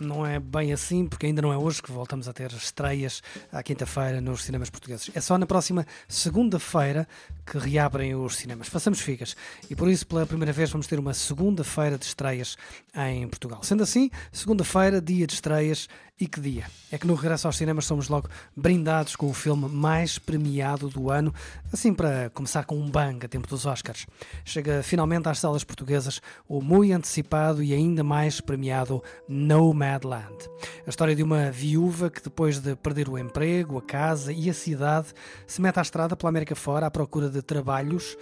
não é bem assim, porque ainda não é hoje que voltamos a ter estreias à quinta-feira nos cinemas portugueses. É só na próxima segunda-feira que reabrem os cinemas. Façamos figas. E por isso, pela primeira vez, vamos ter uma segunda-feira de estreias em Portugal. Sendo assim, segunda-feira, dia de estreias. E que dia? É que no regresso aos cinemas somos logo brindados com o filme mais premiado do ano, assim para começar com um bang a tempo dos Oscars. Chega finalmente às salas portuguesas o muito antecipado e ainda mais premiado Nomadland. A história de uma viúva que depois de perder o emprego, a casa e a cidade, se mete à estrada pela América fora à procura de trabalhos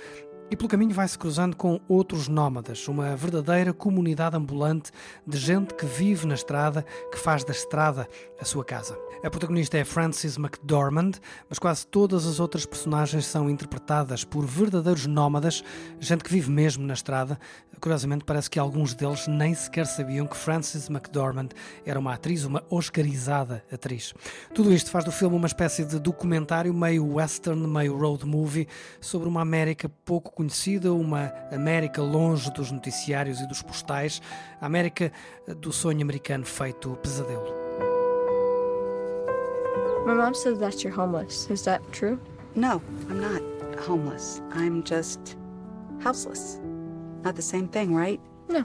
e pelo caminho vai-se cruzando com outros nómadas, uma verdadeira comunidade ambulante de gente que vive na estrada, que faz da estrada a sua casa. A protagonista é Frances McDormand, mas quase todas as outras personagens são interpretadas por verdadeiros nómadas, gente que vive mesmo na estrada. Curiosamente, parece que alguns deles nem sequer sabiam que Frances McDormand era uma atriz, uma oscarizada atriz. Tudo isto faz do filme uma espécie de documentário meio western, meio road movie sobre uma América pouco conhecida, uma América longe dos noticiários e dos postais, a América do sonho americano feito pesadelo. My mom says that you're homeless. Is that true? No, I'm not homeless. I'm just houseless. Not the same thing, right? No.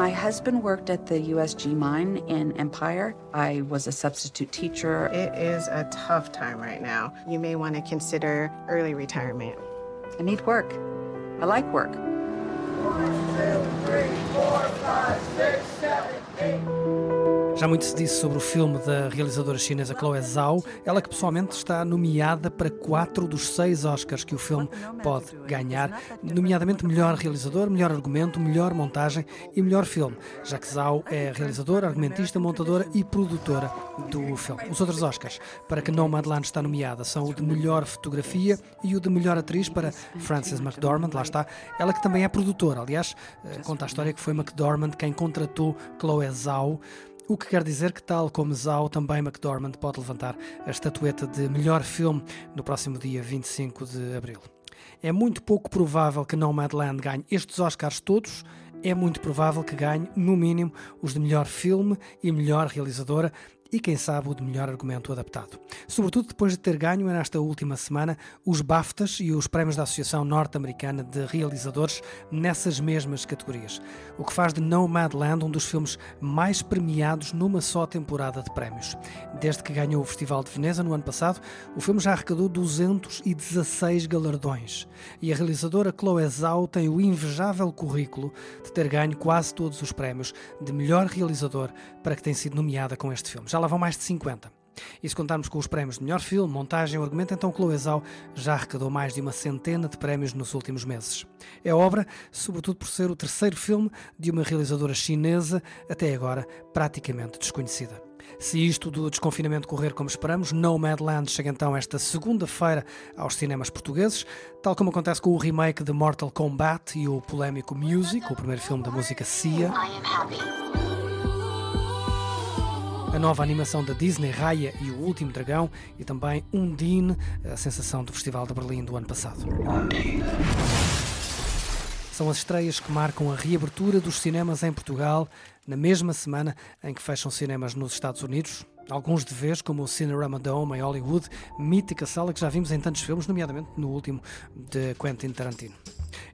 My husband worked at the USG mine in Empire. I was a substitute teacher. It is a tough time right now. You may want to consider early retirement. I need work. I like work. Já muito se disse sobre o filme da realizadora chinesa Chloe Zhao, ela que pessoalmente está nomeada para quatro dos seis Oscars que o filme pode ganhar, nomeadamente melhor realizador, melhor argumento, melhor montagem e melhor filme, já que Zhao é realizadora, argumentista, montadora e produtora do filme. Os outros Oscars para que Nomadland está nomeada são o de melhor fotografia e o de melhor atriz para Frances McDormand, lá está, ela que também é produtora, aliás, eh, conta a história que foi McDormand quem contratou Chloe Zhao o que quer dizer que, tal como Zhao, também McDormand pode levantar a estatueta de melhor filme no próximo dia 25 de abril. É muito pouco provável que Nomadland ganhe estes Oscars todos. É muito provável que ganhe, no mínimo, os de melhor filme e melhor realizadora e, quem sabe, o de melhor argumento adaptado. Sobretudo depois de ter ganho, nesta última semana, os BAFTAs e os prémios da Associação Norte-Americana de Realizadores nessas mesmas categorias. O que faz de Nomadland um dos filmes mais premiados numa só temporada de prémios. Desde que ganhou o Festival de Veneza no ano passado, o filme já arrecadou 216 galardões. E a realizadora Chloe Zhao tem o invejável currículo de ter ganho quase todos os prémios de melhor realizador para que tem sido nomeada com este filme. Já lá vão mais de 50. E se contarmos com os prémios de melhor filme, montagem ou argumento, então Chloe Zhao já arrecadou mais de uma centena de prémios nos últimos meses. É obra, sobretudo por ser o terceiro filme de uma realizadora chinesa, até agora praticamente desconhecida. Se isto do desconfinamento correr como esperamos, Nomadland chega então esta segunda-feira aos cinemas portugueses, tal como acontece com o remake de Mortal Kombat e o polémico Music, o primeiro filme da música Sia. A nova animação da Disney, Raya e o Último Dragão, e também Undine, a sensação do Festival de Berlim do ano passado. São as estreias que marcam a reabertura dos cinemas em Portugal, na mesma semana em que fecham cinemas nos Estados Unidos. Alguns de vez, como o Cinerama Dome em Hollywood, mítica sala que já vimos em tantos filmes, nomeadamente no último de Quentin Tarantino.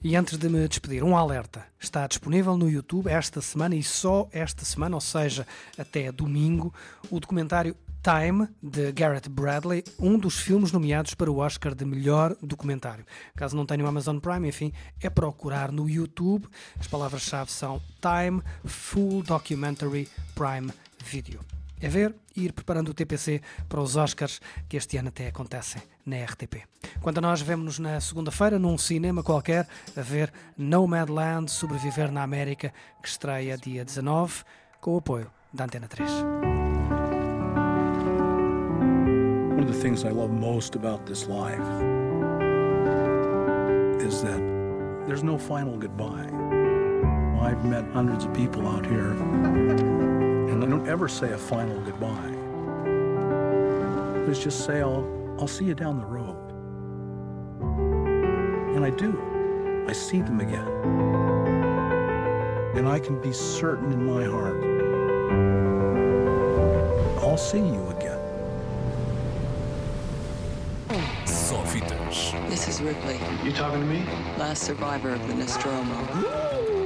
E antes de me despedir, um alerta. Está disponível no YouTube esta semana e só esta semana, ou seja, até domingo, o documentário Time, de Garrett Bradley, um dos filmes nomeados para o Oscar de melhor documentário. Caso não tenham Amazon Prime, enfim, é procurar no YouTube. As palavras-chave são Time Full Documentary Prime Video. É ver e ir preparando o TPC para os Oscars que este ano até acontecem na RTP. Quanto a nós, vemos-nos na segunda-feira num cinema qualquer a ver Nomadland Sobreviver na América, que estreia dia 19, com o apoio da Antena 3. One of the things I love most about this life is that There's no final goodbye. I've met hundreds of people out here, and I don't ever say a final goodbye. Let's just say I'll, I'll see you down the road. And I do. I see them again. And I can be certain in my heart I'll see you again. Só fitas. This is Ripley, You talking to me? last survivor of the Nostromo.